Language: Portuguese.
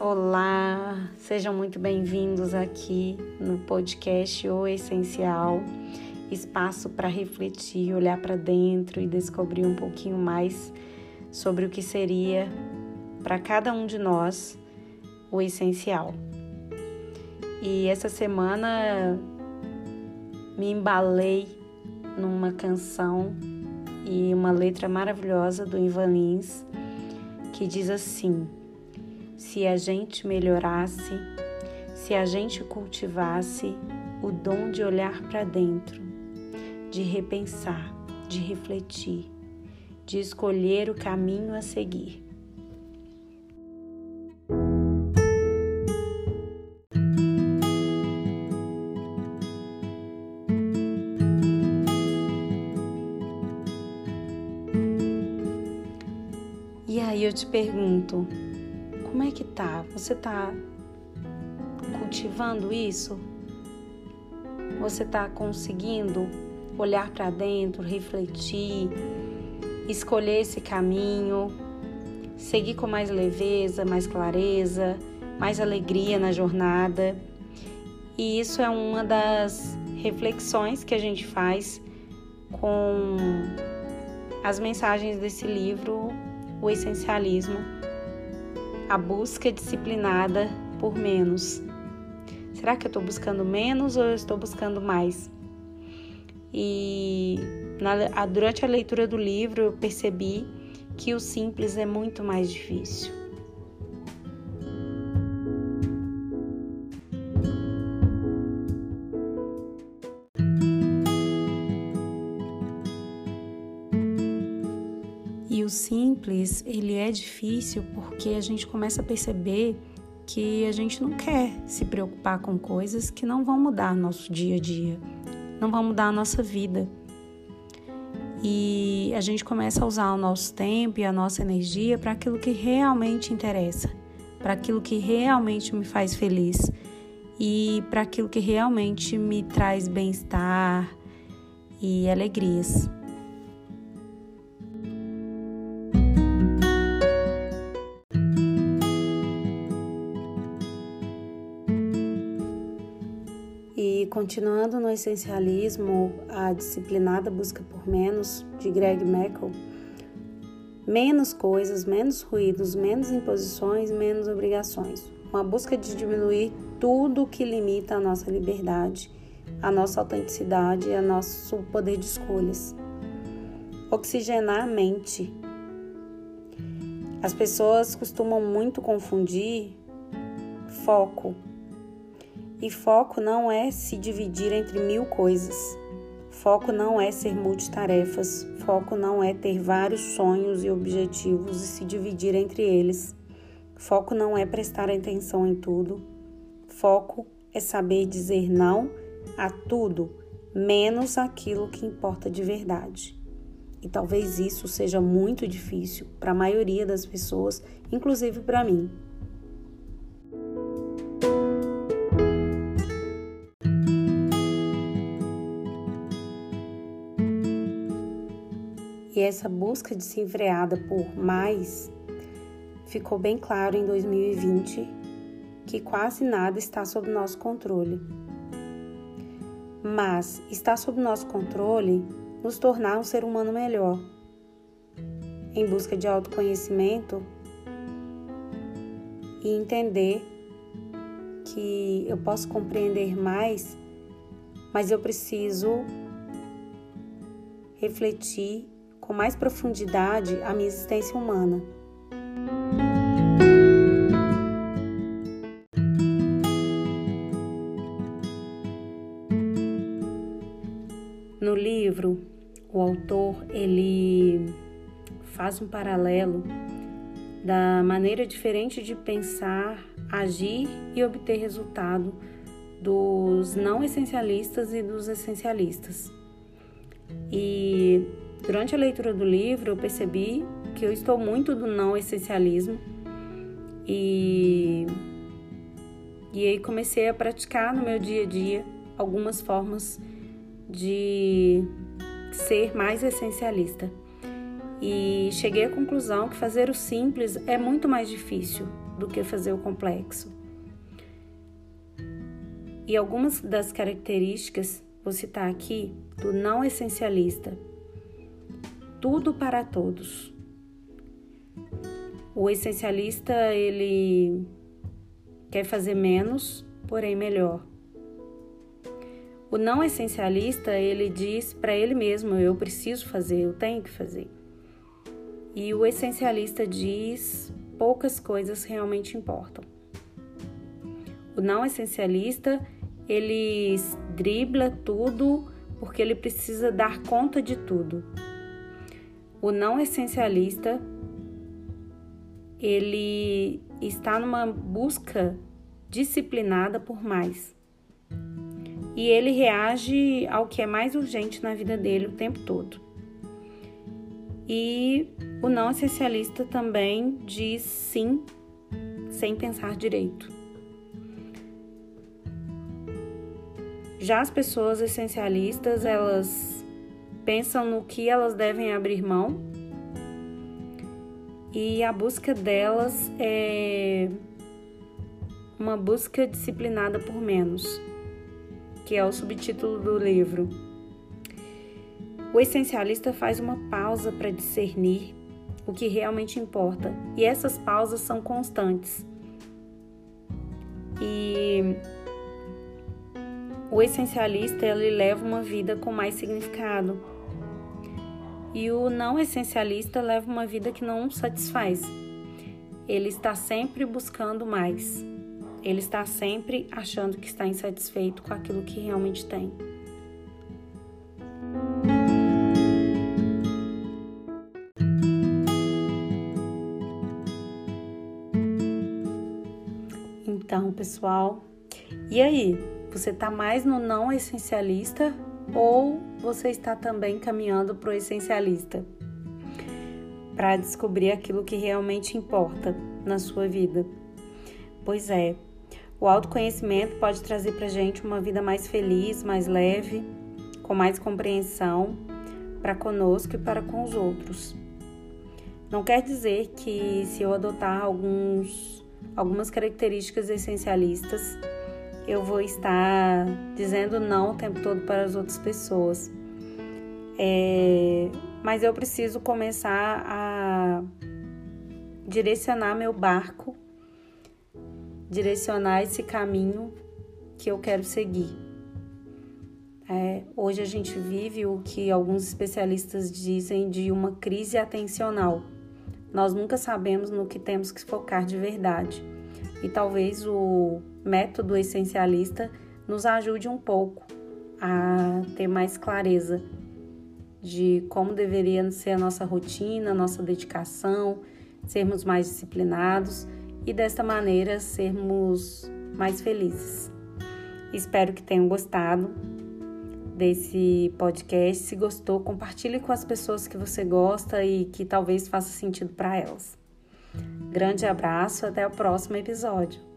Olá, sejam muito bem-vindos aqui no podcast O Essencial espaço para refletir, olhar para dentro e descobrir um pouquinho mais sobre o que seria para cada um de nós o essencial. E essa semana me embalei numa canção e uma letra maravilhosa do Ivan Lins que diz assim: Se a gente melhorasse, se a gente cultivasse o dom de olhar para dentro, de repensar, de refletir, de escolher o caminho a seguir. E aí eu te pergunto, como é que tá? Você tá cultivando isso? Você tá conseguindo olhar para dentro, refletir, escolher esse caminho, seguir com mais leveza, mais clareza, mais alegria na jornada. E isso é uma das reflexões que a gente faz com as mensagens desse livro, O Essencialismo, a busca disciplinada por menos. Será que eu estou buscando menos ou eu estou buscando mais? E na, durante a leitura do livro eu percebi que o simples é muito mais difícil. O simples, ele é difícil porque a gente começa a perceber que a gente não quer se preocupar com coisas que não vão mudar nosso dia a dia não vão mudar a nossa vida. E a gente começa a usar o nosso tempo e a nossa energia para aquilo que realmente interessa, para aquilo que realmente me faz feliz e para aquilo que realmente me traz bem-estar e alegrias. Continuando no essencialismo, a disciplinada busca por menos, de Greg McCall, menos coisas, menos ruídos, menos imposições, menos obrigações. Uma busca de diminuir tudo que limita a nossa liberdade, a nossa autenticidade e a nosso poder de escolhas. Oxigenar a mente. As pessoas costumam muito confundir foco e foco não é se dividir entre mil coisas. Foco não é ser multitarefas. Foco não é ter vários sonhos e objetivos e se dividir entre eles. Foco não é prestar atenção em tudo. Foco é saber dizer não a tudo, menos aquilo que importa de verdade. E talvez isso seja muito difícil para a maioria das pessoas, inclusive para mim. E essa busca desenfreada por mais ficou bem claro em 2020 que quase nada está sob nosso controle. Mas está sob nosso controle nos tornar um ser humano melhor. Em busca de autoconhecimento e entender que eu posso compreender mais, mas eu preciso refletir com mais profundidade a minha existência humana. No livro, o autor ele faz um paralelo da maneira diferente de pensar, agir e obter resultado dos não essencialistas e dos essencialistas. E Durante a leitura do livro, eu percebi que eu estou muito do não essencialismo e, e aí comecei a praticar no meu dia a dia algumas formas de ser mais essencialista. E cheguei à conclusão que fazer o simples é muito mais difícil do que fazer o complexo. E algumas das características, vou citar aqui, do não essencialista. Tudo para todos. O essencialista, ele quer fazer menos, porém melhor. O não essencialista, ele diz para ele mesmo: eu preciso fazer, eu tenho que fazer. E o essencialista diz: poucas coisas realmente importam. O não essencialista, ele dribla tudo porque ele precisa dar conta de tudo. O não essencialista, ele está numa busca disciplinada por mais. E ele reage ao que é mais urgente na vida dele o tempo todo. E o não essencialista também diz sim sem pensar direito. Já as pessoas essencialistas, elas pensam no que elas devem abrir mão e a busca delas é uma busca disciplinada por menos, que é o subtítulo do livro. O essencialista faz uma pausa para discernir o que realmente importa, e essas pausas são constantes. E o essencialista ele leva uma vida com mais significado. E o não essencialista leva uma vida que não satisfaz. Ele está sempre buscando mais. Ele está sempre achando que está insatisfeito com aquilo que realmente tem. Então, pessoal, e aí? Você está mais no não essencialista ou você está também caminhando para o essencialista? Para descobrir aquilo que realmente importa na sua vida. Pois é, o autoconhecimento pode trazer para gente uma vida mais feliz, mais leve, com mais compreensão para conosco e para com os outros. Não quer dizer que se eu adotar alguns, algumas características essencialistas, eu vou estar dizendo não o tempo todo para as outras pessoas. É, mas eu preciso começar a direcionar meu barco, direcionar esse caminho que eu quero seguir. É, hoje a gente vive o que alguns especialistas dizem de uma crise atencional. Nós nunca sabemos no que temos que focar de verdade. E talvez o método essencialista nos ajude um pouco a ter mais clareza de como deveria ser a nossa rotina, nossa dedicação, sermos mais disciplinados e desta maneira sermos mais felizes. Espero que tenham gostado desse podcast. Se gostou, compartilhe com as pessoas que você gosta e que talvez faça sentido para elas. Grande abraço, até o próximo episódio.